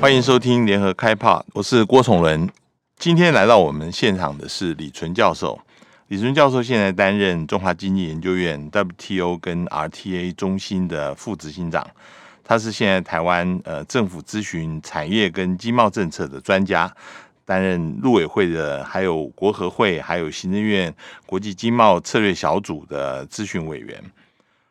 欢迎收听联合开炮，我是郭崇伦。今天来到我们现场的是李淳教授。李淳教授现在担任中华经济研究院 WTO 跟 RTA 中心的副执行长，他是现在台湾呃政府咨询产业跟经贸政策的专家，担任陆委会的，还有国合会，还有行政院国际经贸策略小组的咨询委员。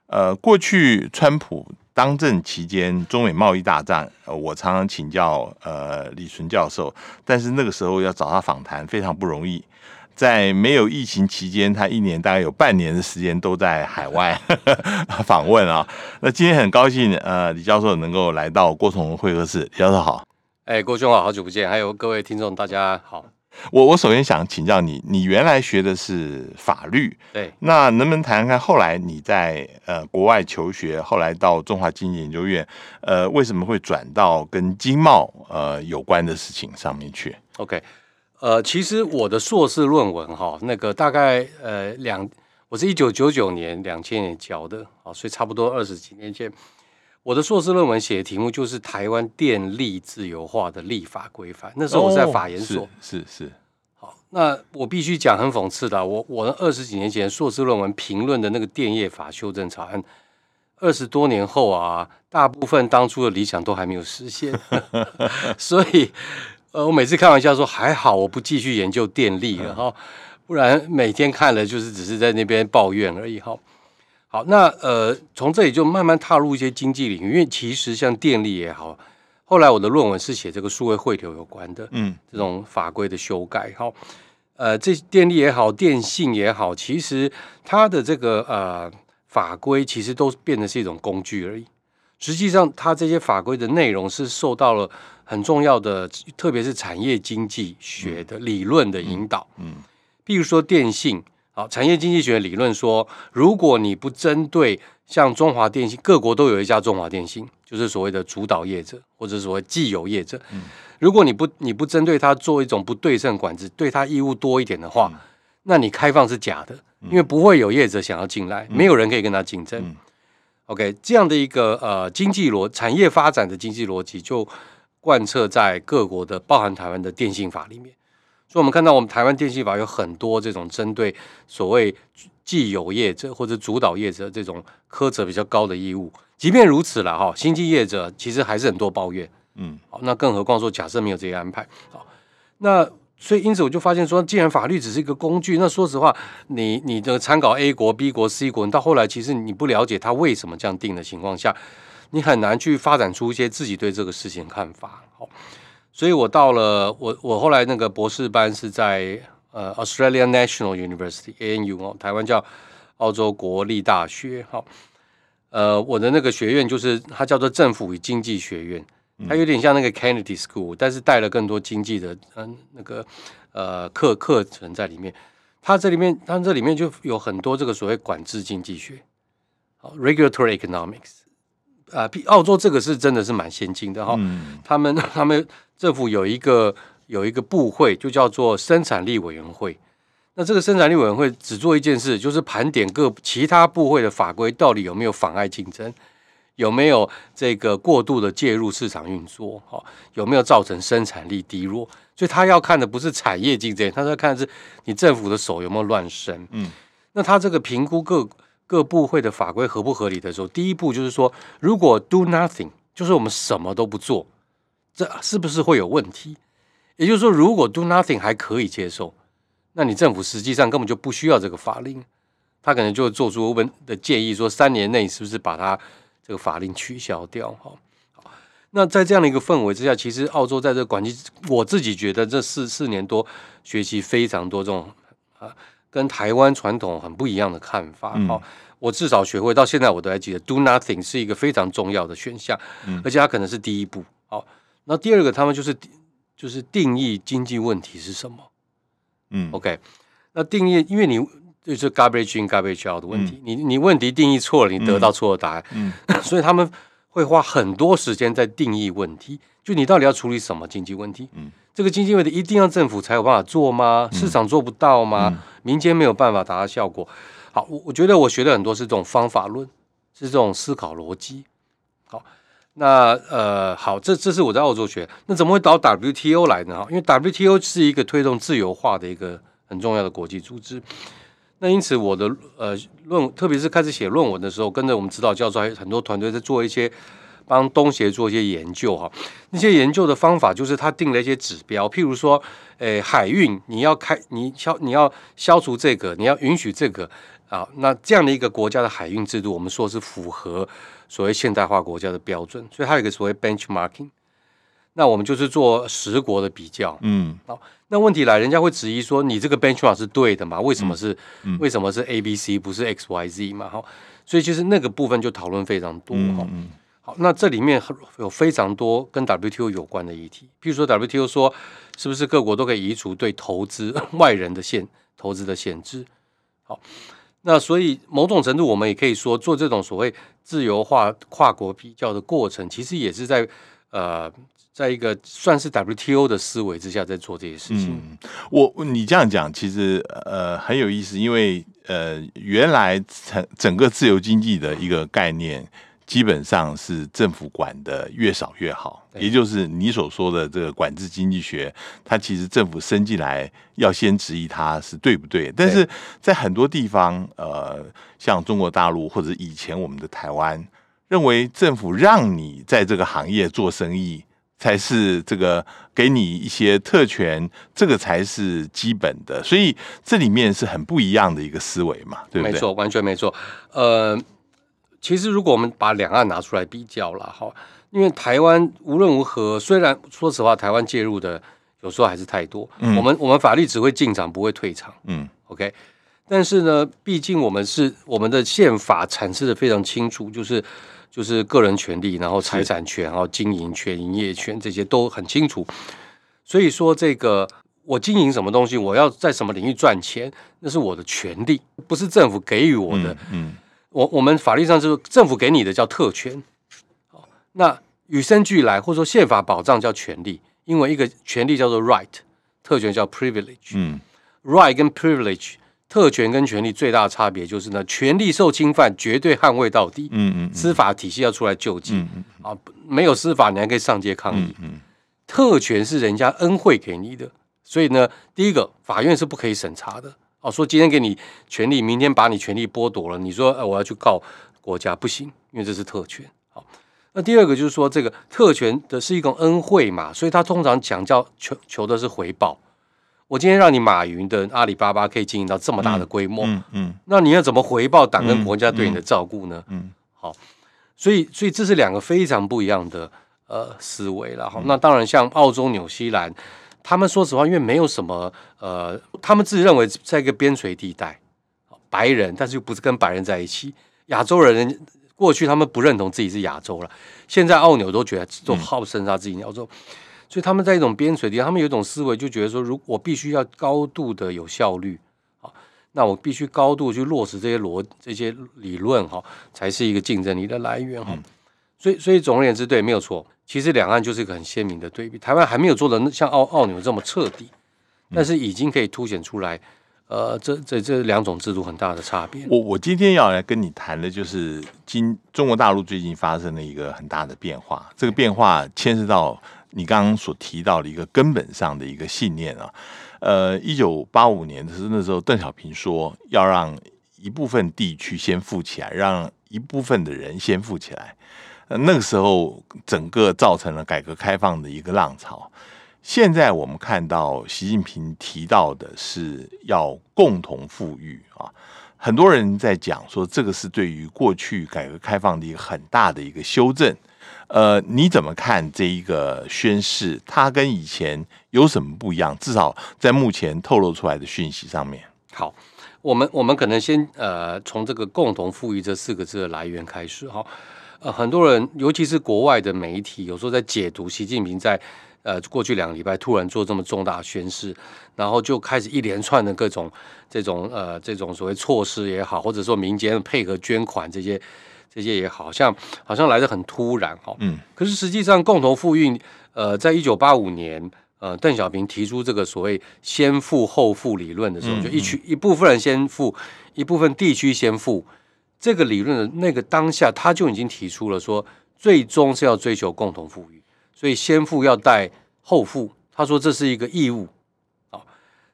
呃，过去川普当政期间，中美贸易大战，呃，我常常请教呃李淳教授，但是那个时候要找他访谈非常不容易。在没有疫情期间，他一年大概有半年的时间都在海外 访问啊。那今天很高兴，呃，李教授能够来到郭崇文会客室。李教授好，哎，郭兄好，好久不见，还有各位听众大家好。我我首先想请教你，你原来学的是法律，对，那能不能谈谈看后来你在呃国外求学，后来到中华经济研究院，呃，为什么会转到跟经贸呃有关的事情上面去？OK。呃，其实我的硕士论文哈，那个大概呃两，我是一九九九年两千年交的，啊，所以差不多二十几年前，我的硕士论文写的题目就是台湾电力自由化的立法规范。那时候我在法研所，哦、是是，是。好，那我必须讲很讽刺的，我我二十几年前硕士论文评论的那个电业法修正草案，二十多年后啊，大部分当初的理想都还没有实现，所以。呃，我每次开玩笑说，还好我不继续研究电力了哈，不然每天看了就是只是在那边抱怨而已哈。好，那呃，从这里就慢慢踏入一些经济领域，因为其实像电力也好，后来我的论文是写这个数位汇流有关的，嗯，这种法规的修改好。呃，这电力也好，电信也好，其实它的这个呃法规其实都变成是一种工具而已。实际上，它这些法规的内容是受到了很重要的，特别是产业经济学的理论的引导。嗯，比如说电信，好，产业经济学理论说，如果你不针对像中华电信，各国都有一家中华电信，就是所谓的主导业者或者所谓既有业者。嗯，如果你不你不针对它做一种不对称管制，对它义务多一点的话，那你开放是假的，因为不会有业者想要进来，没有人可以跟他竞争。OK，这样的一个呃经济逻产业发展的经济逻辑就贯彻在各国的包含台湾的电信法里面，所以我们看到我们台湾电信法有很多这种针对所谓既有业者或者主导业者这种苛责比较高的义务。即便如此了哈，新进业者其实还是很多抱怨。嗯，好，那更何况说假设没有这些安排，好，那。所以，因此我就发现说，既然法律只是一个工具，那说实话，你你的参考 A 国、B 国、C 国，到后来其实你不了解他为什么这样定的情况下，你很难去发展出一些自己对这个事情看法。好，所以我到了我我后来那个博士班是在呃 Australia National University ANU 哦，台湾叫澳洲国立大学。好，呃，我的那个学院就是它叫做政府与经济学院。它有点像那个 Kennedy School，但是带了更多经济的嗯那个呃课课程在里面。它这里面它这里面就有很多这个所谓管制经济学，好 Regulatory Economics 啊，比澳洲这个是真的是蛮先进的哈。嗯、他们他们政府有一个有一个部会，就叫做生产力委员会。那这个生产力委员会只做一件事，就是盘点各其他部会的法规到底有没有妨碍竞争。有没有这个过度的介入市场运作？哈，有没有造成生产力低落？所以他要看的不是产业竞争，他要看的是你政府的手有没有乱伸。嗯，那他这个评估各各部会的法规合不合理的时候，第一步就是说，如果 do nothing，就是我们什么都不做，这是不是会有问题？也就是说，如果 do nothing 还可以接受，那你政府实际上根本就不需要这个法令，他可能就会做出问的建议，说三年内是不是把它。这个法令取消掉，哈，好，那在这样的一个氛围之下，其实澳洲在这管制，我自己觉得这四四年多学习非常多这种啊，跟台湾传统很不一样的看法，哈、嗯，我至少学会到现在我都还记得，do nothing 是一个非常重要的选项，嗯、而且它可能是第一步，好，那第二个他们就是就是定义经济问题是什么，嗯，OK，那定义因为你。就是 garbage in garbage out 的问题，嗯、你你问题定义错了，你得到错的答案，所以他们会花很多时间在定义问题。就你到底要处理什么经济问题？嗯、这个经济问题一定要政府才有办法做吗？市场做不到吗？嗯、民间没有办法达到效果？好，我我觉得我学的很多是这种方法论，是这种思考逻辑。好，那呃，好，这这是我在澳洲学，那怎么会到 WTO 来呢？哈，因为 WTO 是一个推动自由化的一个很重要的国际组织。那因此，我的呃论，特别是开始写论文的时候，跟着我们指导教授还有很多团队在做一些帮东协做一些研究哈。那些研究的方法就是他定了一些指标，譬如说，诶，海运你要开，你消你要消除这个，你要允许这个啊，那这样的一个国家的海运制度，我们说是符合所谓现代化国家的标准，所以它有一个所谓 benchmarking。那我们就是做十国的比较，嗯，好，那问题来，人家会质疑说，你这个 benchmark 是对的嘛？为什么是、嗯嗯、为什么是 A B C 不是 X Y Z 嘛？哈，所以其实那个部分就讨论非常多哈、嗯。好，那这里面有非常多跟 WTO 有关的议题，譬如说 WTO 说是不是各国都可以移除对投资 外人的限投资的限制？好，那所以某种程度我们也可以说，做这种所谓自由化跨国比较的过程，其实也是在呃。在一个算是 WTO 的思维之下，在做这些事情。我你这样讲，其实呃很有意思，因为呃原来整整个自由经济的一个概念，基本上是政府管的越少越好，也就是你所说的这个管制经济学，它其实政府伸进来要先质疑它是对不对。但是在很多地方，呃，像中国大陆或者以前我们的台湾，认为政府让你在这个行业做生意。才是这个给你一些特权，这个才是基本的，所以这里面是很不一样的一个思维嘛，对不对？没错，完全没错。呃，其实如果我们把两岸拿出来比较了哈，因为台湾无论如何，虽然说实话，台湾介入的有时候还是太多，嗯、我们我们法律只会进场，不会退场，嗯，OK。但是呢，毕竟我们是我们的宪法阐释的非常清楚，就是。就是个人权利，然后财产权，然后经营权、营业权这些都很清楚。所以说，这个我经营什么东西，我要在什么领域赚钱，那是我的权利，不是政府给予我的。嗯，嗯我我们法律上就是政府给你的叫特权。那与生俱来或者说宪法保障叫权利，因为一个权利叫做 right，特权叫 privilege。嗯，right 跟 privilege。特权跟权利最大的差别就是呢，权利受侵犯，绝对捍卫到底。嗯嗯，司法体系要出来救济。嗯嗯啊，没有司法，你还可以上街抗议。嗯，特权是人家恩惠给你的，所以呢，第一个法院是不可以审查的。哦，说今天给你权利，明天把你权利剥夺了，你说，呃，我要去告国家不行，因为这是特权。好，那第二个就是说，这个特权的是一种恩惠嘛，所以他通常讲叫求求的是回报。我今天让你马云的阿里巴巴可以经营到这么大的规模，嗯嗯，嗯，那你要怎么回报党跟国家对你的照顾呢？嗯，嗯好，所以所以这是两个非常不一样的呃思维了哈。那当然，像澳洲、纽西兰，他们说实话，因为没有什么呃，他们自己认为在一个边陲地带，白人，但是又不是跟白人在一起，亚洲人过去他们不认同自己是亚洲了，现在澳纽都觉得都号称他自己亚洲。所以他们在一种边陲地，他们有一种思维，就觉得说，如果我必须要高度的有效率，啊，那我必须高度去落实这些逻这些理论，哈，才是一个竞争力的来源，哈。所以，所以总而言之，对，没有错。其实两岸就是一个很鲜明的对比。台湾还没有做的像澳澳纽这么彻底，但是已经可以凸显出来，呃，这这这两种制度很大的差别。我我今天要来跟你谈的就是今中国大陆最近发生了一个很大的变化，这个变化牵涉到。你刚刚所提到的一个根本上的一个信念啊，呃，一九八五年的时候，那时候邓小平说要让一部分地区先富起来，让一部分的人先富起来。那个时候整个造成了改革开放的一个浪潮。现在我们看到习近平提到的是要共同富裕啊，很多人在讲说这个是对于过去改革开放的一个很大的一个修正。呃，你怎么看这一个宣誓？它跟以前有什么不一样？至少在目前透露出来的讯息上面。好，我们我们可能先呃从这个“共同富裕”这四个字的来源开始哈。呃，很多人尤其是国外的媒体，有时候在解读习近平在呃过去两个礼拜突然做这么重大宣誓，然后就开始一连串的各种这种呃这种所谓措施也好，或者说民间配合捐款这些。这些也好像好像来的很突然哈，嗯，可是实际上共同富裕，呃，在一九八五年，呃，邓小平提出这个所谓先富后富理论的时候，就一区一部分人先富，一部分地区先富，这个理论的那个当下，他就已经提出了说，最终是要追求共同富裕，所以先富要带后富。他说这是一个义务。好，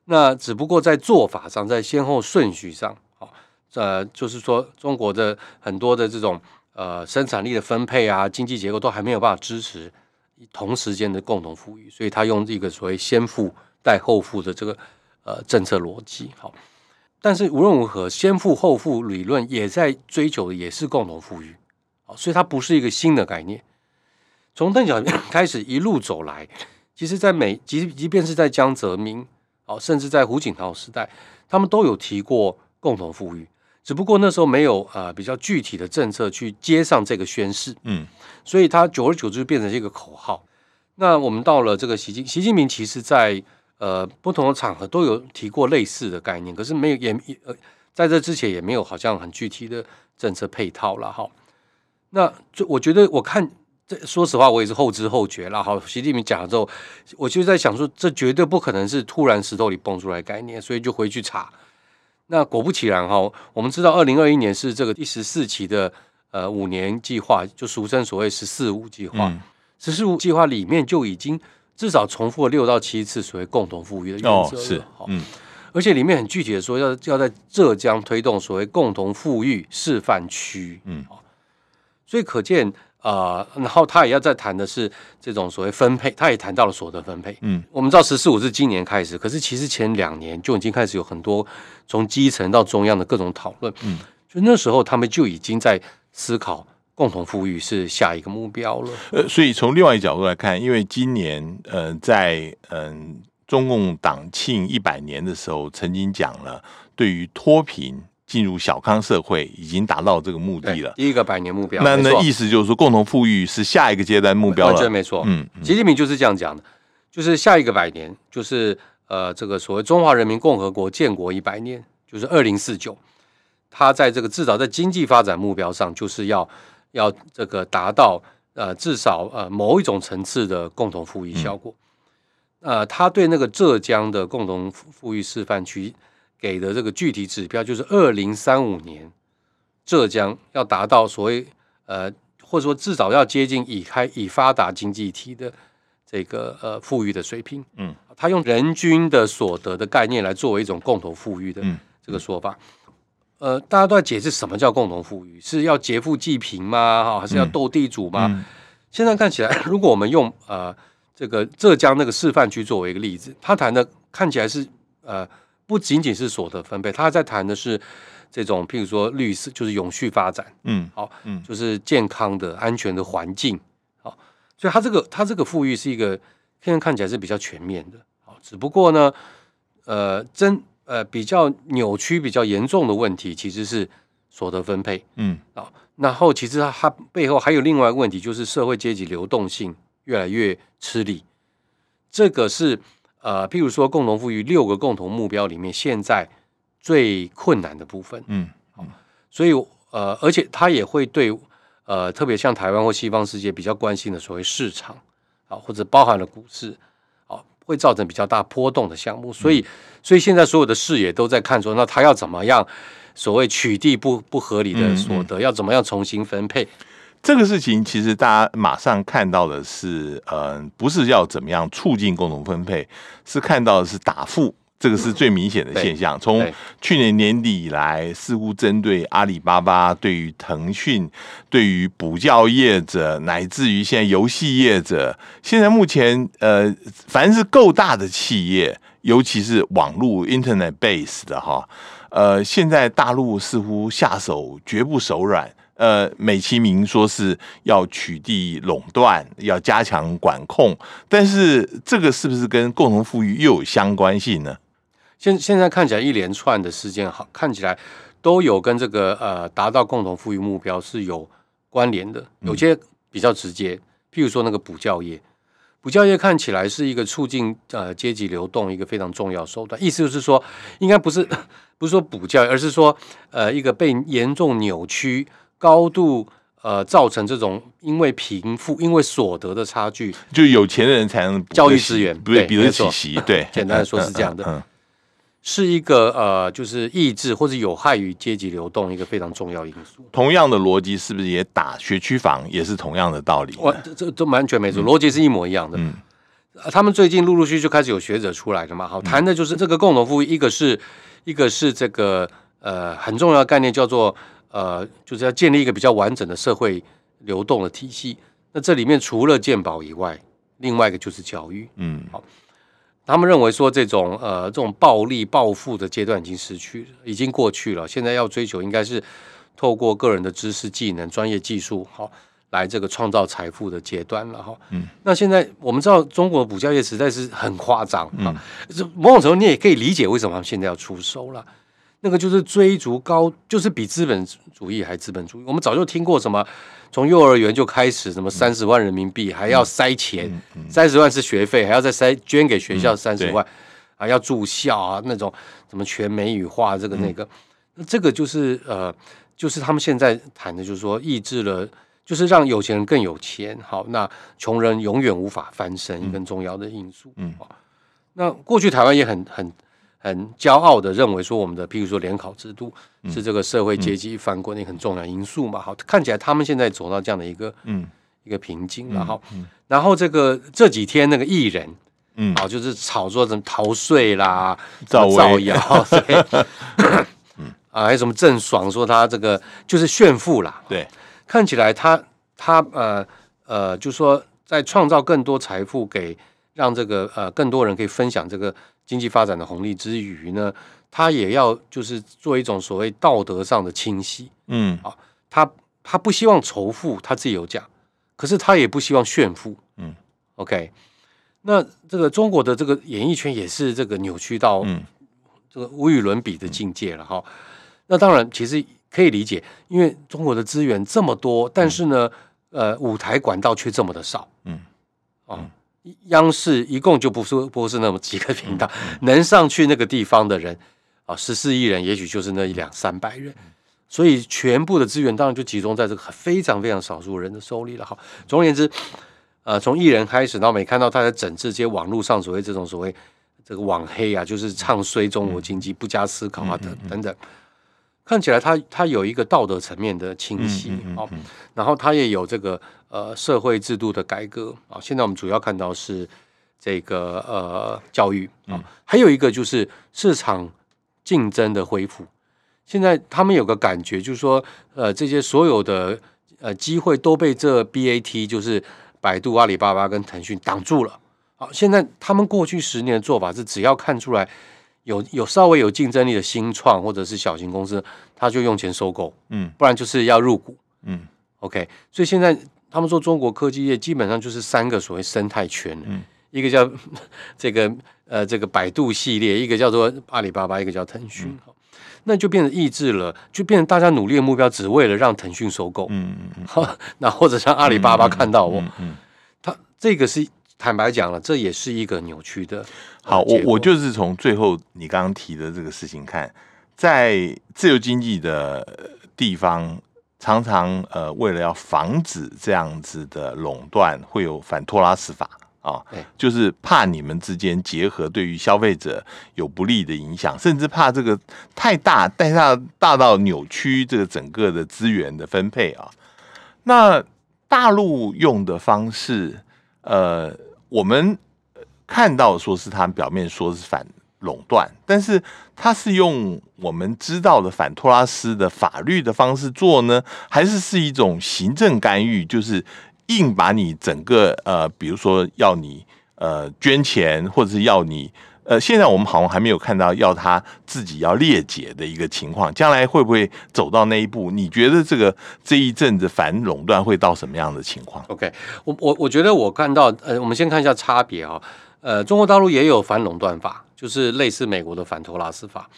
那只不过在做法上，在先后顺序上，好，呃，就是说中国的很多的这种呃生产力的分配啊，经济结构都还没有办法支持同时间的共同富裕，所以他用这个所谓先富带后富的这个呃政策逻辑。好。但是无论如何，先富后富理论也在追求的也是共同富裕，所以它不是一个新的概念。从邓小平 开始一路走来，其实，在每即即便是在江泽民，哦，甚至在胡锦涛时代，他们都有提过共同富裕，只不过那时候没有呃比较具体的政策去接上这个宣誓，嗯，所以它久而久之就变成一个口号。那我们到了这个习近习近平，其实在呃，不同的场合都有提过类似的概念，可是没有也呃，在这之前也没有好像很具体的政策配套了哈。那就我觉得，我看这说实话，我也是后知后觉了哈。习近平讲了之后，我就在想说，这绝对不可能是突然石头里蹦出来的概念，所以就回去查。那果不其然哈，我们知道二零二一年是这个第十四期的呃五年计划，就俗称所谓“十四五”计划。十四五计划里面就已经。至少重复了六到七次所谓共同富裕的原则，哦，是，嗯，而且里面很具体的说要要在浙江推动所谓共同富裕示范区，嗯，所以可见啊、呃，然后他也要再谈的是这种所谓分配，他也谈到了所得分配，嗯，我们知道十四五是今年开始，可是其实前两年就已经开始有很多从基层到中央的各种讨论，嗯，就那时候他们就已经在思考。共同富裕是下一个目标了。呃，所以从另外一个角度来看，因为今年，呃，在嗯、呃、中共党庆一百年的时候，曾经讲了，对于脱贫进入小康社会，已经达到这个目的了。第一个百年目标。那那意思就是说，共同富裕是下一个阶段目标了。完全没错。嗯，习近平就是这样讲的，就是下一个百年，就是呃，这个所谓中华人民共和国建国一百年，就是二零四九。他在这个至少在经济发展目标上，就是要。要这个达到呃至少呃某一种层次的共同富裕效果，嗯、呃，他对那个浙江的共同富裕示范区给的这个具体指标，就是二零三五年浙江要达到所谓呃或者说至少要接近已开已发达经济体的这个呃富裕的水平。嗯，他用人均的所得的概念来作为一种共同富裕的这个说法。嗯嗯呃，大家都在解释什么叫共同富裕，是要劫富济贫吗？哈，还是要斗地主吗？嗯嗯、现在看起来，如果我们用呃这个浙江那个示范区作为一个例子，他谈的看起来是呃不仅仅是所得分配，他在谈的是这种譬如说绿色，就是永续发展，嗯，好，嗯，就是健康的、安全的环境，好，所以他这个他这个富裕是一个现在看起来是比较全面的，好，只不过呢，呃，真。呃，比较扭曲、比较严重的问题其实是所得分配，嗯啊，然后其实它它背后还有另外一个问题，就是社会阶级流动性越来越吃力。这个是呃，譬如说共同富裕六个共同目标里面，现在最困难的部分，嗯，好，所以呃，而且它也会对呃，特别像台湾或西方世界比较关心的所谓市场啊，或者包含了股市。会造成比较大波动的项目，所以，所以现在所有的视野都在看说，那他要怎么样？所谓取缔不不合理的所得，嗯嗯、要怎么样重新分配？这个事情其实大家马上看到的是，呃，不是要怎么样促进共同分配，是看到的是打富。这个是最明显的现象。从去年年底以来，似乎针对阿里巴巴、对于腾讯、对于补教业者，乃至于现在游戏业者，现在目前呃，凡是够大的企业，尤其是网络 Internet base 的哈，呃，现在大陆似乎下手绝不手软，呃，美其名说是要取缔垄断，要加强管控，但是这个是不是跟共同富裕又有相关性呢？现现在看起来一连串的事件，好看起来都有跟这个呃达到共同富裕目标是有关联的，有些比较直接，譬如说那个补教业，补教业看起来是一个促进呃阶级流动一个非常重要手段，意思就是说，应该不是 不是说补教，而是说呃一个被严重扭曲、高度呃造成这种因为贫富因为所得的差距，就有钱的人才能教育资源，对，比得起习，对，简单的说是这样的。是一个呃，就是抑制或者有害于阶级流动一个非常重要因素。同样的逻辑是不是也打学区房也是同样的道理？哇，这这这完全没错，逻辑是一模一样的。嗯，他们最近陆陆续续就开始有学者出来了嘛，好，谈的就是这个共同富裕，一个是一个是这个呃很重要的概念叫做呃，就是要建立一个比较完整的社会流动的体系。那这里面除了健保以外，另外一个就是教育。嗯，好。他们认为说，这种呃这种暴力暴富的阶段已经失去了，已经过去了。现在要追求应该是透过个人的知识、技能、专业技术，好来这个创造财富的阶段了哈。嗯，那现在我们知道中国的补教业实在是很夸张啊。这某种程度你也可以理解为什么他们现在要出手了。那个就是追逐高，就是比资本主义还资本主义。我们早就听过什么。从幼儿园就开始，什么三十万人民币还要塞钱，三十万是学费，还要再塞捐给学校三十万，啊要住校啊，那种什么全美语化这个那个，那这个就是呃，就是他们现在谈的，就是说抑制了，就是让有钱人更有钱，好，那穷人永远无法翻身，一个重要的因素。嗯，那过去台湾也很很。很骄傲的认为说，我们的譬如说联考制度是这个社会阶级翻滚的很重要因素嘛。好，看起来他们现在走到这样的一个嗯一个瓶颈，然后然后这个这几天那个艺人嗯，好就是炒作什么逃税啦、造谣，嗯啊还有什么郑爽说他这个就是炫富啦，对，看起来他他呃呃就说在创造更多财富给让这个呃更多人可以分享这个。经济发展的红利之余呢，他也要就是做一种所谓道德上的清洗，嗯，啊，他他不希望仇富，他自己有讲，可是他也不希望炫富，嗯，OK，那这个中国的这个演艺圈也是这个扭曲到这个无与伦比的境界了哈。嗯、那当然，其实可以理解，因为中国的资源这么多，但是呢，嗯、呃，舞台管道却这么的少，嗯，啊。嗯央视一共就不是不是那么几个频道，能上去那个地方的人啊，十四亿人，也许就是那一两三百人，所以全部的资源当然就集中在这个非常非常少数人的手里了。哈，总而言之，呃，从艺人开始，然后每看到他在整治这些网络上所谓这种所谓这个网黑啊，就是唱衰中国经济，不加思考啊等等等。看起来他他有一个道德层面的清晰，好，然后他也有这个呃社会制度的改革啊。现在我们主要看到是这个呃教育啊，还有一个就是市场竞争的恢复。现在他们有个感觉，就是说呃这些所有的呃机会都被这 BAT 就是百度、阿里巴巴跟腾讯挡住了。好，现在他们过去十年的做法是，只要看出来。有有稍微有竞争力的新创或者是小型公司，他就用钱收购，嗯，不然就是要入股，嗯，OK。所以现在他们说中国科技业基本上就是三个所谓生态圈，嗯，一个叫 这个呃这个百度系列，一个叫做阿里巴巴，一个叫腾讯，嗯，那就变成抑制了，就变成大家努力的目标只为了让腾讯收购，嗯嗯嗯，好，那或者让阿里巴巴看到我，嗯，嗯，嗯，他这个是。坦白讲了，这也是一个扭曲的。好，我我就是从最后你刚刚提的这个事情看，在自由经济的地方，常常呃为了要防止这样子的垄断，会有反托拉斯法啊，对就是怕你们之间结合对于消费者有不利的影响，甚至怕这个太大，太大大到扭曲这个整个的资源的分配啊。那大陆用的方式，呃。我们看到说是他表面说是反垄断，但是他是用我们知道的反托拉斯的法律的方式做呢，还是是一种行政干预，就是硬把你整个呃，比如说要你呃捐钱，或者是要你。呃，现在我们好像还没有看到要他自己要裂解的一个情况，将来会不会走到那一步？你觉得这个这一阵子反垄断会到什么样的情况？OK，我我我觉得我看到，呃，我们先看一下差别啊，呃，中国大陆也有反垄断法，就是类似美国的反托拉斯法，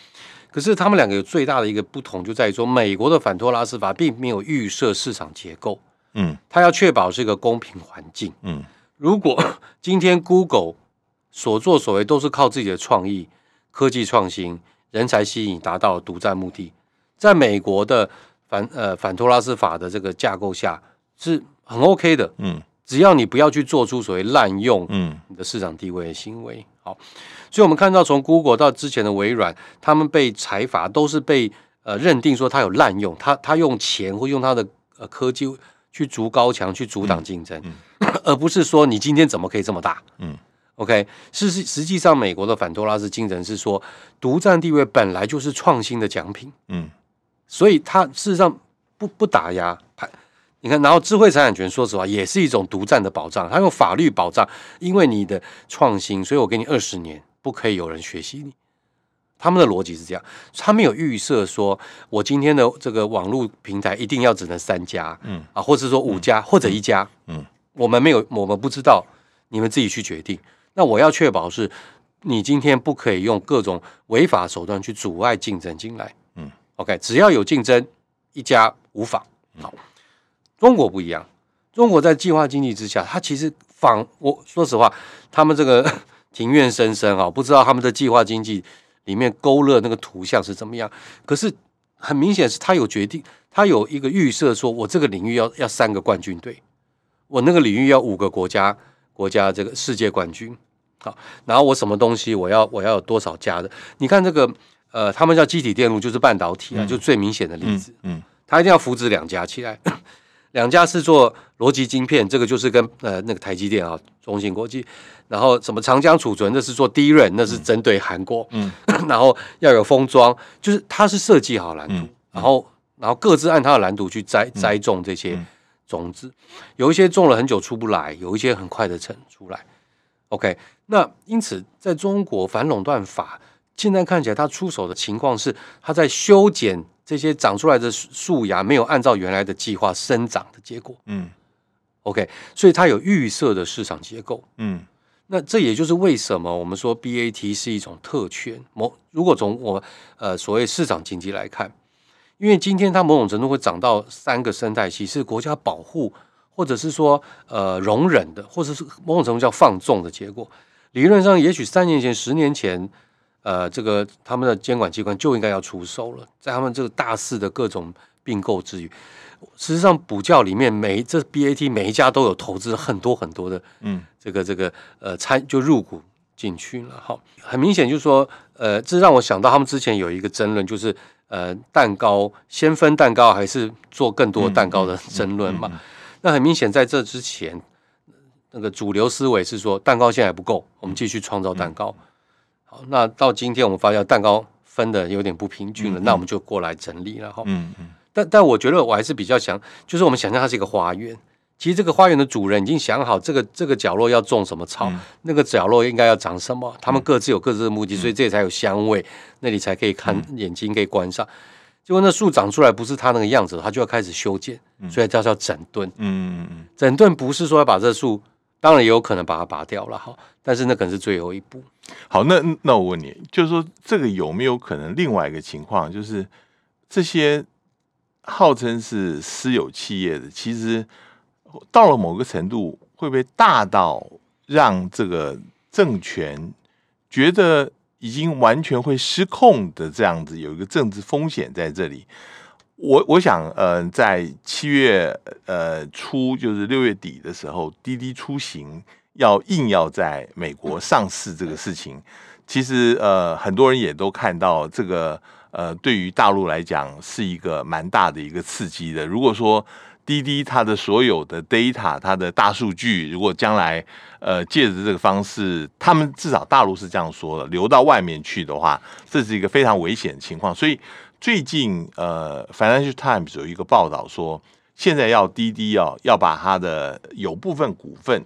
可是他们两个有最大的一个不同就在于说，美国的反托拉斯法并没有预设市场结构，嗯，它要确保是一个公平环境，嗯，如果 今天 Google 所作所为都是靠自己的创意、科技创新、人才吸引，达到独占目的。在美国的反呃反托拉斯法的这个架构下是很 OK 的，嗯。只要你不要去做出所谓滥用嗯。你的市场地位的行为，嗯、好，所以我们看到从 Google 到之前的微软，他们被裁罚都是被呃认定说他有滥用，他他用钱或用他的呃科技去筑高墙去阻挡竞争，嗯嗯、而不是说你今天怎么可以这么大，嗯，OK，事实实际上美国的反托拉斯精神是说独占地位本来就是创新的奖品，嗯，所以他事实上不不打压。你看，然后智慧财产权，说实话也是一种独占的保障，它用法律保障，因为你的创新，所以我给你二十年，不可以有人学习你。他们的逻辑是这样，他们有预设说，我今天的这个网络平台一定要只能三家，嗯啊，或者说五家、嗯、或者一家，嗯，我们没有，我们不知道，你们自己去决定。那我要确保是，你今天不可以用各种违法手段去阻碍竞争进来，嗯，OK，只要有竞争，一家无妨，好。中国不一样，中国在计划经济之下，它其实仿我说实话，他们这个 庭院深深啊，不知道他们的计划经济里面勾勒那个图像是怎么样。可是很明显是他有决定，他有一个预设，说我这个领域要要三个冠军队，我那个领域要五个国家国家这个世界冠军，好，然后我什么东西我要我要有多少家的？你看这个呃，他们叫机体电路，就是半导体啊，嗯、就最明显的例子，嗯，嗯。他一定要扶植两家起来。两家是做逻辑晶片，这个就是跟呃那个台积电啊，中芯国际，然后什么长江储存，那是做 DRAM，那是针对韩国，嗯，然后要有封装，就是它是设计好蓝图，嗯、然后然后各自按它的蓝图去栽栽种这些种子，有一些种了很久出不来，有一些很快的成出来。OK，那因此在中国反垄断法现在看起来，它出手的情况是它在修剪。这些长出来的树芽没有按照原来的计划生长的结果，嗯，OK，所以它有预设的市场结构，嗯，那这也就是为什么我们说 BAT 是一种特权。某如果从我呃所谓市场经济来看，因为今天它某种程度会涨到三个生态系是国家保护，或者是说呃容忍的，或者是某种程度叫放纵的结果。理论上，也许三年前、十年前。呃，这个他们的监管机关就应该要出手了，在他们这个大肆的各种并购之余，实际上补教里面每这 BAT 每一家都有投资很多很多的，嗯，这个这个呃参就入股进去了，好，很明显就是说，呃，这让我想到他们之前有一个争论，就是呃蛋糕先分蛋糕还是做更多蛋糕的争论嘛，嗯嗯嗯嗯、那很明显在这之前，那个主流思维是说蛋糕现在还不够，我们继续创造蛋糕。嗯嗯那到今天我们发现蛋糕分的有点不平均了，那我们就过来整理了哈。嗯嗯。但但我觉得我还是比较想，就是我们想象它是一个花园，其实这个花园的主人已经想好这个这个角落要种什么草，嗯、那个角落应该要长什么，他们各自有各自的目的，嗯、所以这里才有香味，那里才可以看眼睛可以观赏。结果那树长出来不是它那个样子，它就要开始修剪，所以叫叫整顿。嗯嗯嗯。整顿不是说要把这树。当然也有可能把它拔掉了哈，但是那可能是最后一步。好，那那我问你，就是说这个有没有可能另外一个情况，就是这些号称是私有企业的，其实到了某个程度，会不会大到让这个政权觉得已经完全会失控的这样子，有一个政治风险在这里？我我想，呃，在七月呃初，就是六月底的时候，滴滴出行要硬要在美国上市这个事情，其实呃很多人也都看到这个呃对于大陆来讲是一个蛮大的一个刺激的。如果说滴滴它的所有的 data，它的大数据，如果将来呃借着这个方式，他们至少大陆是这样说的，流到外面去的话，这是一个非常危险的情况，所以。最近，呃，《Financial Times》有一个报道说，现在要滴滴要要把它的有部分股份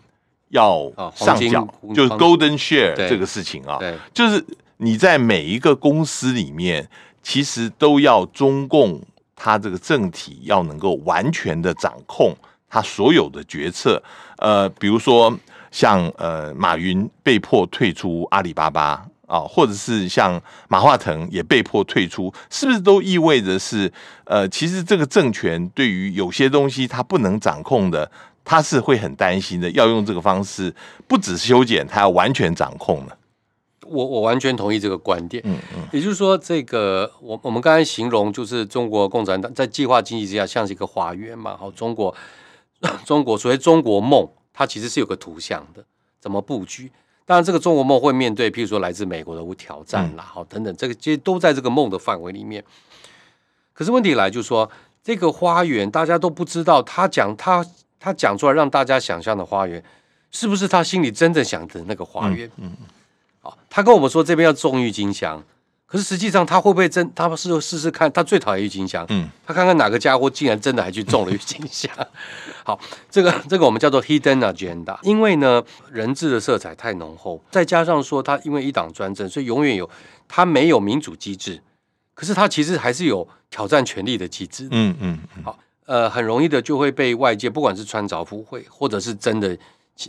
要上缴，就是 Golden Share 这个事情啊，就是你在每一个公司里面，其实都要中共他这个政体要能够完全的掌控他所有的决策，呃，比如说像呃马云被迫退出阿里巴巴。啊，或者是像马化腾也被迫退出，是不是都意味着是呃，其实这个政权对于有些东西他不能掌控的，他是会很担心的，要用这个方式，不只是修剪，他要完全掌控呢？我我完全同意这个观点，嗯嗯，也就是说，这个我我们刚才形容就是中国共产党在计划经济之下像是一个花园嘛，好，中国 中国所谓中国梦。它其实是有个图像的，怎么布局？当然，这个中国梦会面对，譬如说来自美国的挑战啦，好、嗯、等等，这个其实都在这个梦的范围里面。可是问题来就是说，这个花园大家都不知道，他讲他他讲出来让大家想象的花园，是不是他心里真正想的那个花园？嗯嗯。好，他跟我们说这边要种郁金香。可是实际上，他会不会真？他是试试看，他最讨厌郁金香。嗯，他看看哪个家伙竟然真的还去种了郁金香。好，这个这个我们叫做 hidden agenda。因为呢，人治的色彩太浓厚，再加上说他因为一党专政，所以永远有他没有民主机制。可是他其实还是有挑战权力的机制。嗯嗯。好，呃，很容易的就会被外界，不管是穿凿附会，或者是真的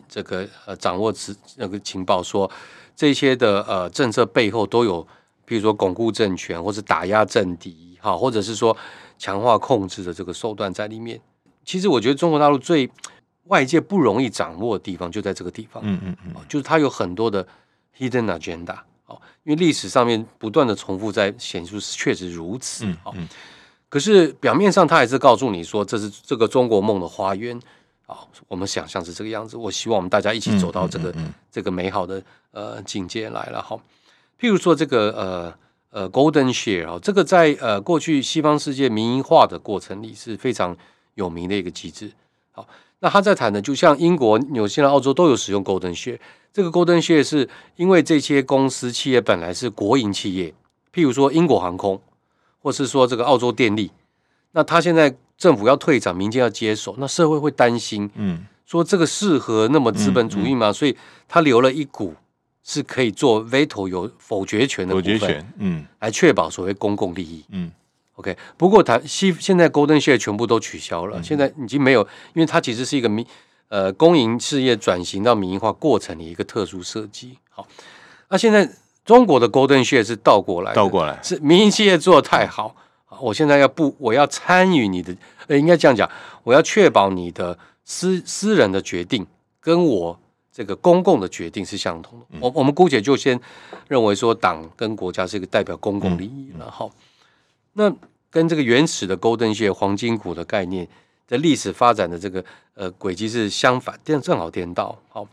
这个呃掌握此那个情报，说这些的呃政策背后都有。比如说巩固政权，或是打压政敌，哈，或者是说强化控制的这个手段在里面。其实我觉得中国大陆最外界不容易掌握的地方就在这个地方，嗯嗯嗯，就是它有很多的 hidden agenda，哦，因为历史上面不断的重复在显示确实如此，哦，可是表面上他还是告诉你说这是这个中国梦的花园，啊，我们想象是这个样子。我希望我们大家一起走到这个这个美好的呃境界来了，哈。譬如说这个呃呃 Golden Share 啊，这个在呃过去西方世界民营化的过程里是非常有名的一个机制。好，那他在谈的，就像英国、纽西兰、澳洲都有使用 Golden Share。这个 Golden Share 是因为这些公司企业本来是国营企业，譬如说英国航空，或是说这个澳洲电力。那他现在政府要退场，民间要接手，那社会会担心，嗯，说这个适合那么资本主义吗？所以他留了一股。是可以做 veto 有否决权的部分，否决权，嗯，来确保所谓公共利益，嗯，OK。不过它西现在 Golden Share 全部都取消了，嗯、现在已经没有，因为它其实是一个民呃公营事业转型到民营化过程的一个特殊设计。好，那现在中国的 Golden Share 是倒过来，倒过来是民营企业做的太好，我现在要不我要参与你的，呃，应该这样讲，我要确保你的私私人的决定跟我。这个公共的决定是相同的，我我们姑且就先认为说，党跟国家是一个代表公共利益了哈。那跟这个原始的 Golden Share 黄金股的概念的历史发展的这个呃轨迹是相反，正正好颠倒。好，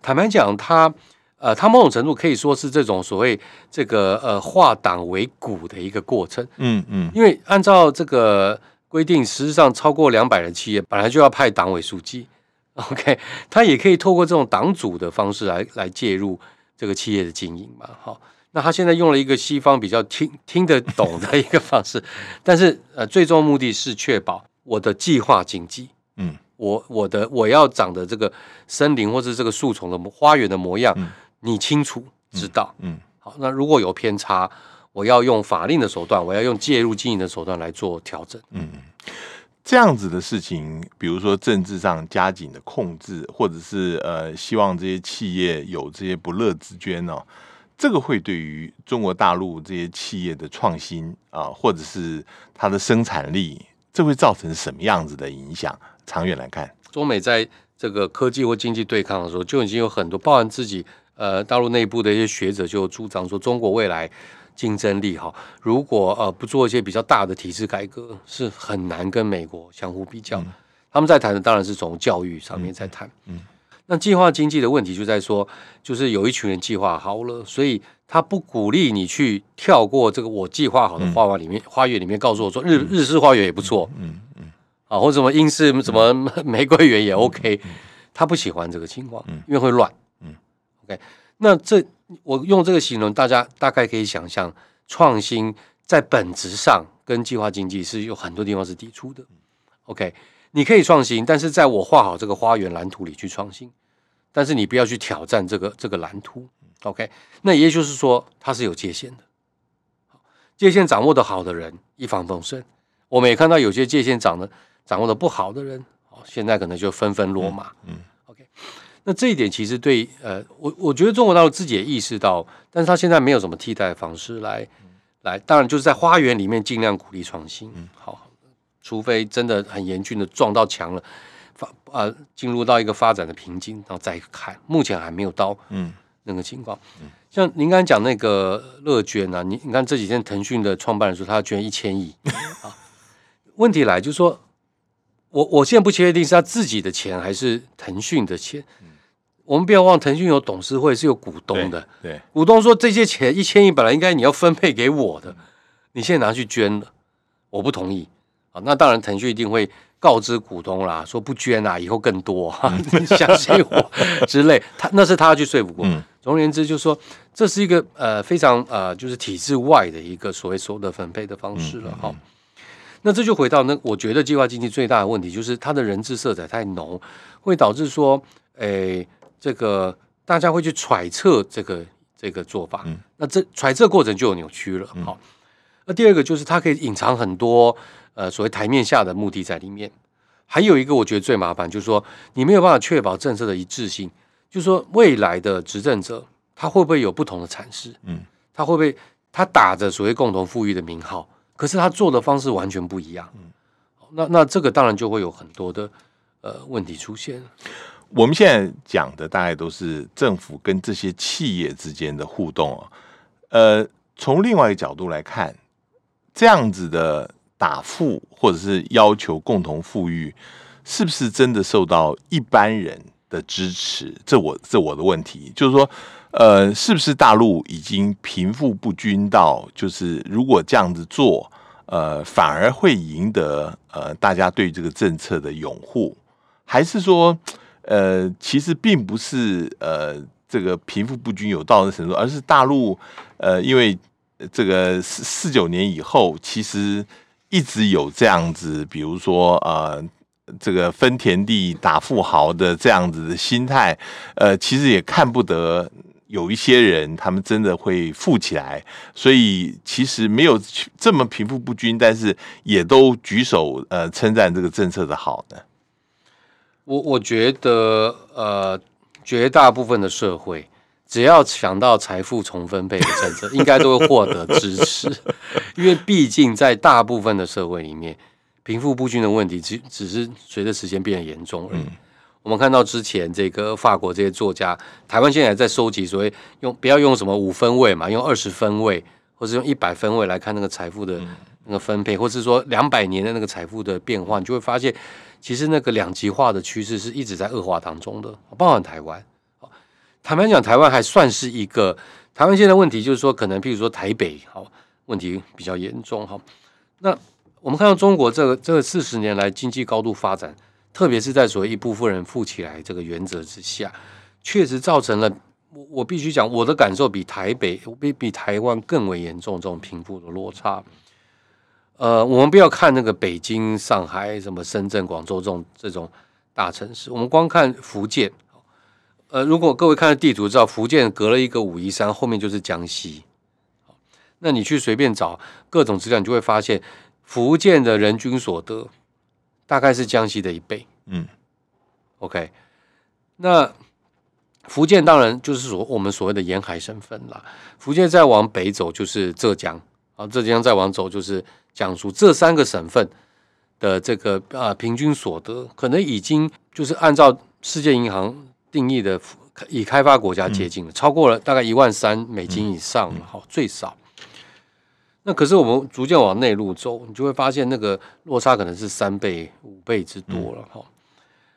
坦白讲，它呃，它某种程度可以说是这种所谓这个呃化党为股的一个过程。嗯嗯，因为按照这个规定，实际上超过两百人企业本来就要派党委书记。OK，他也可以透过这种党组的方式来来介入这个企业的经营嘛。好，那他现在用了一个西方比较听听得懂的一个方式，但是呃，最终目的是确保我的计划经济，嗯，我我的我要长的这个森林或是这个树丛的花园的模样，嗯、你清楚知道，嗯，嗯好，那如果有偏差，我要用法令的手段，我要用介入经营的手段来做调整，嗯。这样子的事情，比如说政治上加紧的控制，或者是呃，希望这些企业有这些不乐之捐哦，这个会对于中国大陆这些企业的创新啊，或者是它的生产力，这会造成什么样子的影响？长远来看，中美在这个科技或经济对抗的时候，就已经有很多，包含自己呃大陆内部的一些学者就主张说，中国未来。竞争力哈，如果呃不做一些比较大的体制改革，是很难跟美国相互比较。嗯、他们在谈的当然是从教育上面在谈。嗯，嗯那计划经济的问题就在说，就是有一群人计划好了，所以他不鼓励你去跳过这个我计划好的花园里面，嗯、花园里面告诉我说日日式花园也不错，嗯嗯啊，或者什么英式什么玫瑰园也 OK，他不喜欢这个情况，因为会乱。那这。我用这个形容，大家大概可以想象，创新在本质上跟计划经济是有很多地方是抵触的。OK，你可以创新，但是在我画好这个花园蓝图里去创新，但是你不要去挑战这个这个蓝图。OK，那也就是说它是有界限的。界限掌握的好的人一帆风顺，我们也看到有些界限掌的掌握的不好的人，现在可能就纷纷落马。嗯。那这一点其实对呃，我我觉得中国大陆自己也意识到，但是他现在没有什么替代的方式来、嗯、来，当然就是在花园里面尽量鼓励创新，嗯，好，除非真的很严峻的撞到墙了，发呃进入到一个发展的瓶颈，然后再看，目前还没有到嗯那个情况，嗯，像您刚才讲那个乐捐啊，你你看这几天腾讯的创办人说他要捐一千亿 啊，问题来就是说。我我现在不确定是他自己的钱还是腾讯的钱。嗯、我们不要忘，腾讯有董事会是有股东的。对，对股东说这些钱一千亿本来应该你要分配给我的，你现在拿去捐了，我不同意啊。那当然，腾讯一定会告知股东啦，说不捐啊，以后更多，哈、嗯，相信我之类。他那是他要去说服过。嗯、总而言之，就是说这是一个呃非常呃就是体制外的一个所谓所得分配的方式了哈。嗯嗯那这就回到那，我觉得计划经济最大的问题就是它的人治色彩太浓，会导致说，诶，这个大家会去揣测这个这个做法，嗯、那这揣测过程就有扭曲了。好、嗯，那第二个就是它可以隐藏很多呃所谓台面下的目的在里面。还有一个我觉得最麻烦就是说，你没有办法确保政策的一致性，就是说未来的执政者他会不会有不同的阐释？嗯，他会不会他打着所谓共同富裕的名号？可是他做的方式完全不一样，嗯，那那这个当然就会有很多的呃问题出现。我们现在讲的大概都是政府跟这些企业之间的互动啊，呃，从另外一个角度来看，这样子的打富或者是要求共同富裕，是不是真的受到一般人的支持？这我这我的问题就是说。呃，是不是大陆已经贫富不均到，就是如果这样子做，呃，反而会赢得呃大家对这个政策的拥护？还是说，呃，其实并不是呃这个贫富不均有到的程度，而是大陆呃因为这个四四九年以后，其实一直有这样子，比如说呃这个分田地打富豪的这样子的心态，呃，其实也看不得。有一些人，他们真的会富起来，所以其实没有这么贫富不均，但是也都举手呃称赞这个政策的好呢。我我觉得呃，绝大部分的社会，只要想到财富重分配的政策，应该都会获得支持，因为毕竟在大部分的社会里面，贫富不均的问题只只是随着时间变得严重而已。嗯我们看到之前这个法国这些作家，台湾现在在收集所谓用不要用什么五分位嘛，用二十分位，或是用一百分位来看那个财富的那个分配，或是说两百年的那个财富的变化，你就会发现，其实那个两极化的趋势是一直在恶化当中的，包含台湾。坦白讲，台湾还算是一个台湾现在问题就是说，可能譬如说台北好问题比较严重哈。那我们看到中国这个这个四十年来经济高度发展。特别是在所谓一部分人富起来这个原则之下，确实造成了我我必须讲我的感受比台北比比台湾更为严重这种贫富的落差。呃，我们不要看那个北京、上海、什么深圳、广州这种这种大城市，我们光看福建。呃，如果各位看了地图，知道福建隔了一个武夷山，后面就是江西。那你去随便找各种资料，你就会发现福建的人均所得。大概是江西的一倍，嗯，OK，那福建当然就是所我们所谓的沿海省份啦。福建再往北走就是浙江，啊，浙江再往走就是江苏，这三个省份的这个啊平均所得，可能已经就是按照世界银行定义的已开发国家接近了，嗯、超过了大概一万三美金以上了，好、嗯，最少。那可是我们逐渐往内陆走，你就会发现那个落差可能是三倍、五倍之多了哈。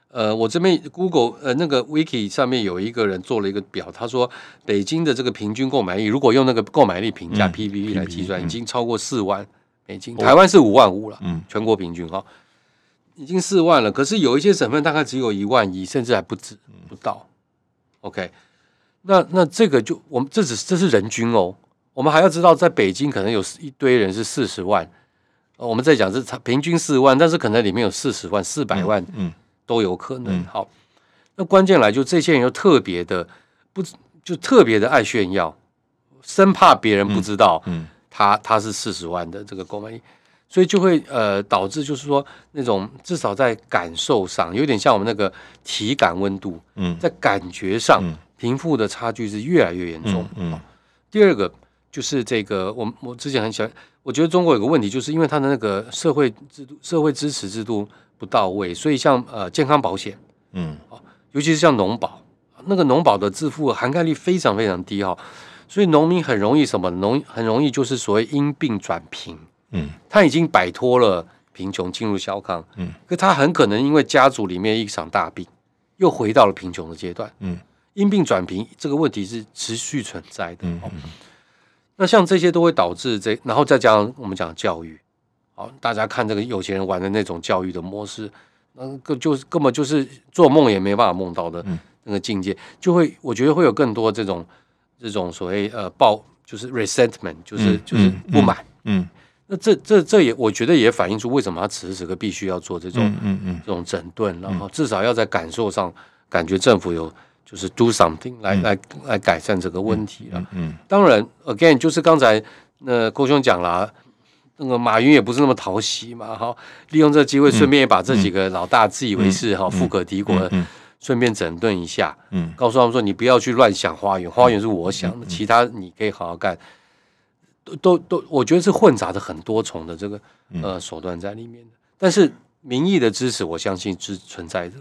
嗯、呃，我这边 Google 呃那个 Wiki 上面有一个人做了一个表，他说北京的这个平均购买力，如果用那个购买力评价 PPP 来计算，已经超过四万美金。台湾是五万五了，嗯，全国平均哈，已经四万了。可是有一些省份大概只有一万一，甚至还不止不到。OK，那那这个就我们这只是这是人均哦。我们还要知道，在北京可能有一堆人是四十万，我们在讲是平均四万，但是可能里面有四十万、四百万，嗯，都有可能。嗯、好，那关键来就这些人又特别的不就特别的爱炫耀，生怕别人不知道，嗯，他他是四十万的这个购买力，所以就会呃导致就是说那种至少在感受上有点像我们那个体感温度，嗯，在感觉上贫富的差距是越来越严重。嗯，第二个。就是这个，我我之前很喜欢，我觉得中国有个问题，就是因为它的那个社会制度、社会支持制度不到位，所以像呃健康保险，嗯，尤其是像农保，那个农保的自付涵盖率非常非常低哈，所以农民很容易什么农很容易就是所谓因病转贫，嗯，他已经摆脱了贫穷进入小康，嗯，可他很可能因为家族里面一场大病，又回到了贫穷的阶段，嗯，因病转贫这个问题是持续存在的，嗯，那像这些都会导致这，然后再加上我们讲教育，好，大家看这个有钱人玩的那种教育的模式，那个就是根本就是做梦也没办法梦到的那个境界，就会我觉得会有更多这种这种所谓呃暴，就是 resentment，就是就是不满，嗯。那这这这也我觉得也反映出为什么他此时此刻必须要做这种嗯嗯，嗯。这种整顿，然后至少要在感受上感觉政府有就是 do something 来、嗯、来来改善这个问题了。嗯，嗯当然 again 就是刚才那郭兄讲了，那个马云也不是那么讨喜嘛，哈，利用这个机会顺便也把这几个老大自以为是哈富可敌国，顺便整顿一下，嗯，告诉他们说你不要去乱想花园，花园是我想的，其他你可以好好干。都都都，我觉得是混杂着很多重的这个呃手段在里面的，但是民意的支持，我相信是存在的。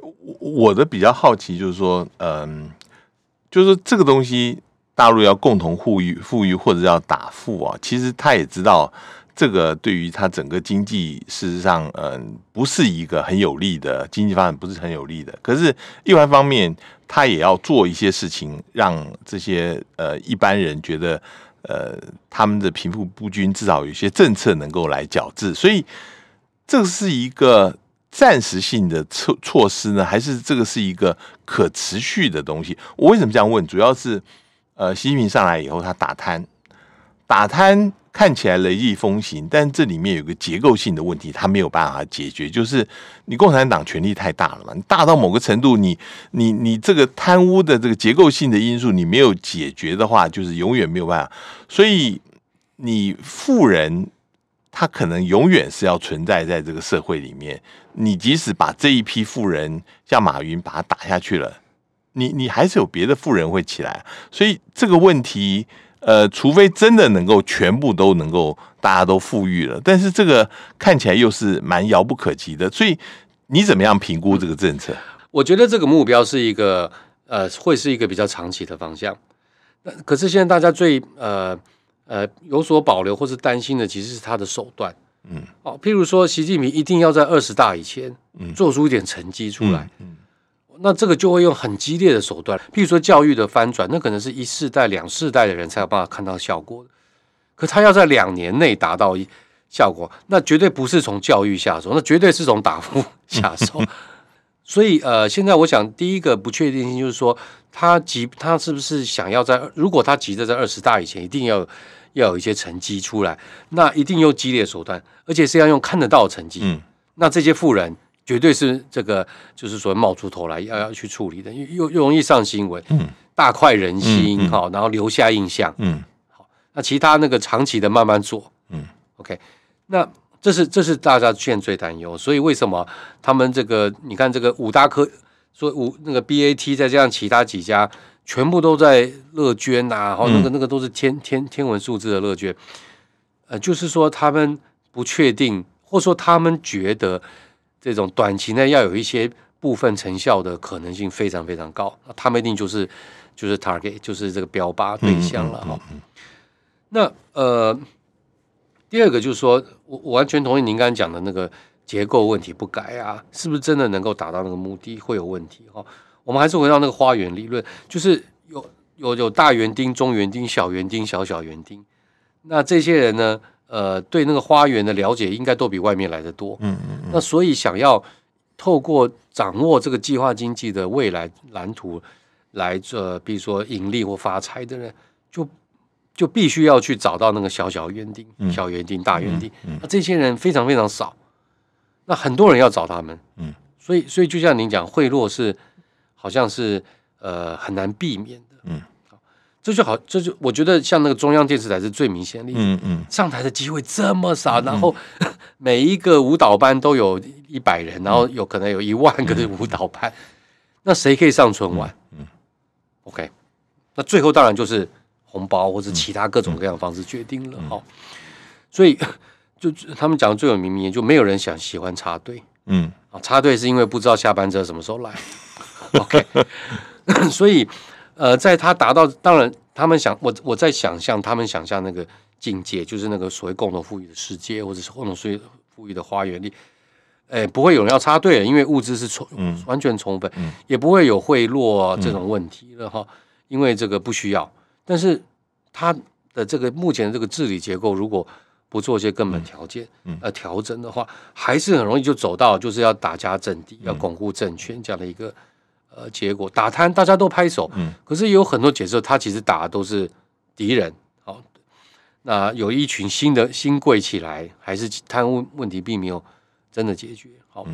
我我的比较好奇就是说，嗯，就是这个东西，大陆要共同富裕富裕或者要打富啊，其实他也知道这个对于他整个经济，事实上，嗯，不是一个很有利的经济发展，不是很有利的。可是，另外一方面，他也要做一些事情，让这些呃一般人觉得。呃，他们的贫富不均，至少有些政策能够来矫治，所以这是一个暂时性的措措施呢，还是这个是一个可持续的东西？我为什么这样问？主要是，呃，习近平上来以后，他打贪，打贪。看起来雷厉风行，但这里面有个结构性的问题，他没有办法解决。就是你共产党权力太大了嘛，你大到某个程度，你你你这个贪污的这个结构性的因素，你没有解决的话，就是永远没有办法。所以你富人他可能永远是要存在在这个社会里面。你即使把这一批富人像马云把他打下去了，你你还是有别的富人会起来。所以这个问题。呃，除非真的能够全部都能够大家都富裕了，但是这个看起来又是蛮遥不可及的。所以你怎么样评估这个政策？我觉得这个目标是一个呃，会是一个比较长期的方向。那可是现在大家最呃呃有所保留或是担心的，其实是他的手段。嗯，哦，譬如说习近平一定要在二十大以前做出一点成绩出来。嗯。嗯那这个就会用很激烈的手段，譬如说教育的翻转，那可能是一世代、两世代的人才有办法看到效果。可他要在两年内达到效果，那绝对不是从教育下手，那绝对是从打富下手。所以，呃，现在我想第一个不确定性就是说，他急，他是不是想要在？如果他急着在二十大以前一定要要有一些成绩出来，那一定用激烈手段，而且是要用看得到的成绩。嗯，那这些富人。绝对是这个，就是说冒出头来要要去处理的，又又容易上新闻，嗯，大快人心，好，然后留下印象，嗯，好，那其他那个长期的慢慢做，嗯，OK，那这是这是大家现在最担忧，所以为什么他们这个你看这个五大科，说五那个 BAT 再加上其他几家全部都在乐捐呐，然后那个那个都是天天天文数字的乐捐，呃，就是说他们不确定，或者说他们觉得。这种短期内要有一些部分成效的可能性非常非常高，他们一定就是就是 target 就是这个标靶对象了哈。那呃，第二个就是说我我完全同意您刚才讲的那个结构问题不改啊，是不是真的能够达到那个目的会有问题哈？我们还是回到那个花园理论，就是有有有大园丁、中园丁、小园丁、小小园丁，那这些人呢？呃，对那个花园的了解应该都比外面来的多。嗯嗯嗯。那所以想要透过掌握这个计划经济的未来蓝图来这，比如说盈利或发财的人，就就必须要去找到那个小小园丁、嗯、小园丁、大园丁。嗯嗯、那这些人非常非常少，那很多人要找他们。嗯。所以，所以就像您讲，贿赂是好像是呃很难避免的。嗯。这就好，这就我觉得像那个中央电视台是最明显的例子。嗯嗯，上台的机会这么少，然后 每一个舞蹈班都有一百人，然后有可能有一万个的舞蹈班，那谁可以上春晚？嗯，OK，那最后当然就是红包或者其他各种各样的方式决定了哈。所以就他们讲的最有名名言，就没有人想喜欢插队。嗯，啊，插队是因为不知道下班车什么时候来。OK，所以。呃，在他达到，当然，他们想我我在想象他们想象那个境界，就是那个所谓共同富裕的世界，或者是共同富裕富裕的花园里，哎，不会有人要插队，因为物资是充，嗯，完全充分，嗯，也不会有贿赂这种问题了哈，嗯，因为这个不需要。但是他的这个目前的这个治理结构，如果不做一些根本条件，嗯，呃，调整的话，还是很容易就走到就是要打家政敌，要巩固政权这样的一个呃结果。打贪大家都拍手，嗯，可是有很多解释，他其实打的都是敌人。好，那有一群新的新贵起来，还是贪污问题并没有真的解决。好，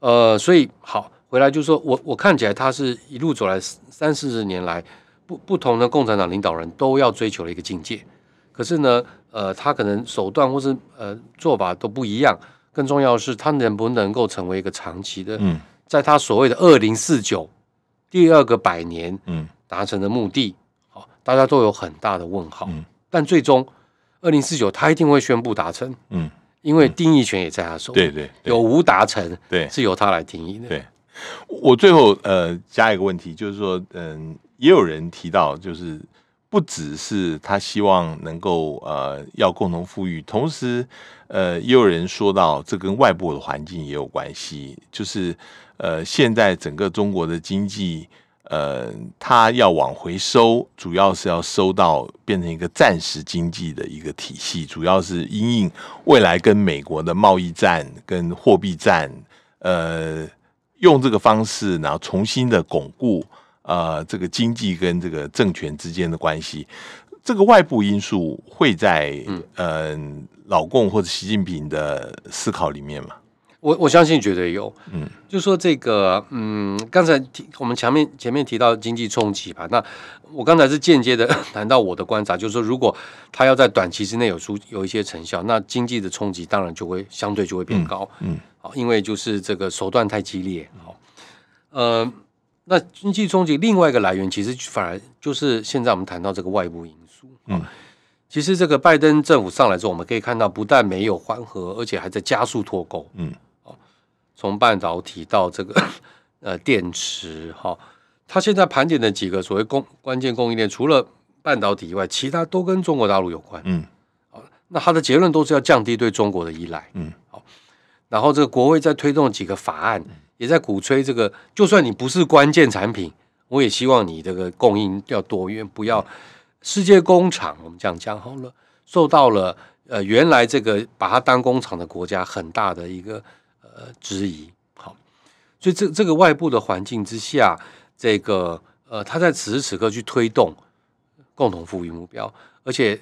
呃，所以好回来就是说我我看起来他是一路走来三四十年来，不不同的共产党领导人都要追求的一个境界。可是呢，呃，他可能手段或是呃做法都不一样。更重要的是，他能不能够成为一个长期的，嗯，在他所谓的二零四九第二个百年，嗯，达成的目的，好，大家都有很大的问号。嗯，但最终二零四九他一定会宣布达成，嗯，因为定义权也在他手里。对对，有无达成，对，是由他来定义的。对，我最后呃加一个问题，就是说，嗯，也有人提到，就是。不只是他希望能够呃要共同富裕，同时呃也有人说到这跟外部的环境也有关系，就是呃现在整个中国的经济呃它要往回收，主要是要收到变成一个暂时经济的一个体系，主要是因应未来跟美国的贸易战跟货币战，呃用这个方式然后重新的巩固。呃，这个经济跟这个政权之间的关系，这个外部因素会在嗯、呃、老共或者习近平的思考里面吗？我我相信绝对有，嗯，就说这个，嗯，刚才提我们前面前面提到经济冲击吧，那我刚才是间接的 谈到我的观察，就是说，如果他要在短期之内有出有一些成效，那经济的冲击当然就会相对就会变高，嗯，好、嗯，因为就是这个手段太激烈，好，呃。那经济冲击另外一个来源，其实反而就是现在我们谈到这个外部因素。嗯，其实这个拜登政府上来之后，我们可以看到，不但没有缓和，而且还在加速脱钩。嗯，从半导体到这个呃电池，哈，它现在盘点的几个所谓供关键供应链，除了半导体以外，其他都跟中国大陆有关。嗯，那它的结论都是要降低对中国的依赖。嗯，好，然后这个国会在推动几个法案。也在鼓吹这个，就算你不是关键产品，我也希望你这个供应要多元，不要世界工厂。我们这样讲好了，受到了呃原来这个把它当工厂的国家很大的一个呃质疑。好，所以这这个外部的环境之下，这个呃他在此时此刻去推动共同富裕目标，而且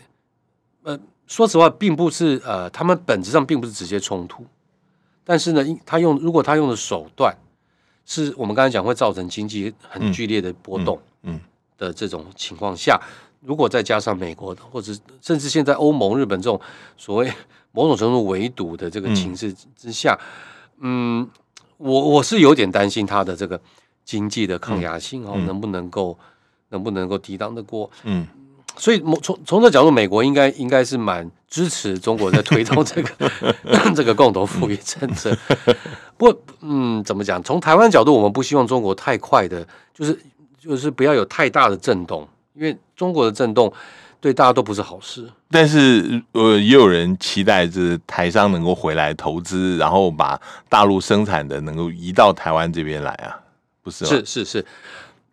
呃说实话，并不是呃他们本质上并不是直接冲突。但是呢，他用如果他用的手段是我们刚才讲会造成经济很剧烈的波动，嗯的这种情况下，如果再加上美国的或者甚至现在欧盟、日本这种所谓某种程度围堵的这个情势之下，嗯，嗯我我是有点担心他的这个经济的抗压性哦，嗯嗯、能不能够能不能够抵挡得过？嗯。所以，从从这角度，美国应该应该是蛮支持中国在推动这个 这个共同富裕政策。不过，嗯，怎么讲？从台湾角度，我们不希望中国太快的，就是就是不要有太大的震动，因为中国的震动对大家都不是好事。但是，呃，也有人期待着台商能够回来投资，然后把大陆生产的能够移到台湾这边来啊，不是吗？是是是，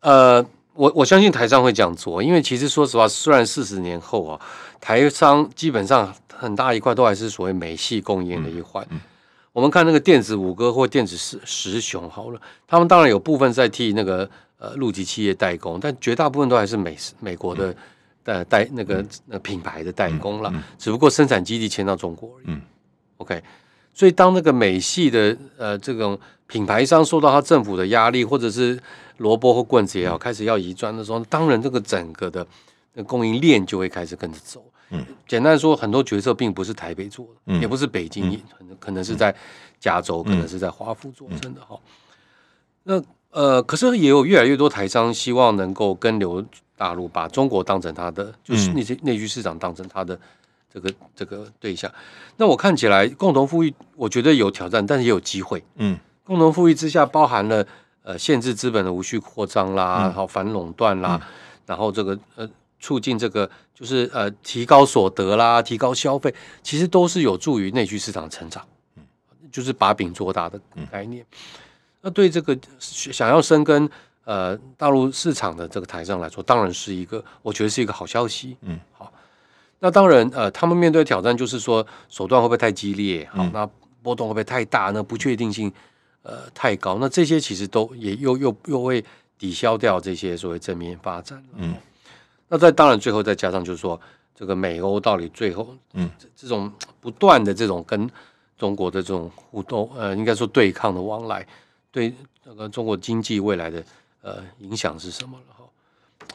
呃。我我相信台商会这样做，因为其实说实话，虽然四十年后啊，台商基本上很大一块都还是所谓美系供应链的一环。嗯嗯、我们看那个电子五哥或电子十十雄好了，他们当然有部分在替那个呃陆籍企业代工，但绝大部分都还是美美国的呃代那个那品牌的代工了，只不过生产基地迁到中国而已。嗯，OK，所以当那个美系的呃这种品牌商受到他政府的压力，或者是萝卜或棍子也好，开始要移砖的时候，当然这个整个的供应链就会开始跟着走。嗯，简单说，很多决策并不是台北做的，嗯、也不是北京，可能、嗯、可能是在加州，嗯、可能是在华府做，真的哈。那呃，可是也有越来越多台商希望能够跟留大陆，把中国当成他的，就是那些内需市场当成他的这个这个对象。那我看起来共同富裕，我觉得有挑战，但是也有机会。嗯，共同富裕之下包含了。呃，限制资本的无序扩张啦，然后反垄断啦，嗯、然后这个呃，促进这个就是呃，提高所得啦，提高消费，其实都是有助于内需市场成长。就是把饼做大的概念。嗯、那对这个想要深耕呃大陆市场的这个台上来说，当然是一个我觉得是一个好消息。嗯，好。那当然呃，他们面对挑战就是说手段会不会太激烈？好，嗯、那波动会不会太大？那不确定性呃太高？那这些其实都也又又又会抵消掉这些所谓正面发展。嗯，那在当然最后再加上就是说。这个美欧到底最后，嗯，这种不断的这种跟中国的这种互动，呃，应该说对抗的往来，对那个中国经济未来的呃影响是什么了哈？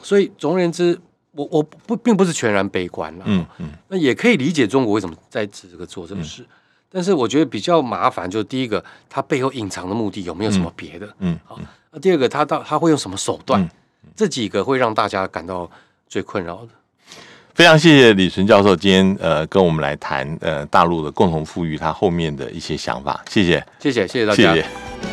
所以总而言之，我我不并不是全然悲观了，嗯嗯，那也可以理解中国为什么在这个做这个事，嗯、但是我觉得比较麻烦就是第一个，它背后隐藏的目的有没有什么别的？嗯，好，那第二个，它到它会用什么手段？嗯、这几个会让大家感到最困扰的。非常谢谢李纯教授今天呃跟我们来谈呃大陆的共同富裕，他后面的一些想法，谢谢，谢谢，谢谢大家。谢谢。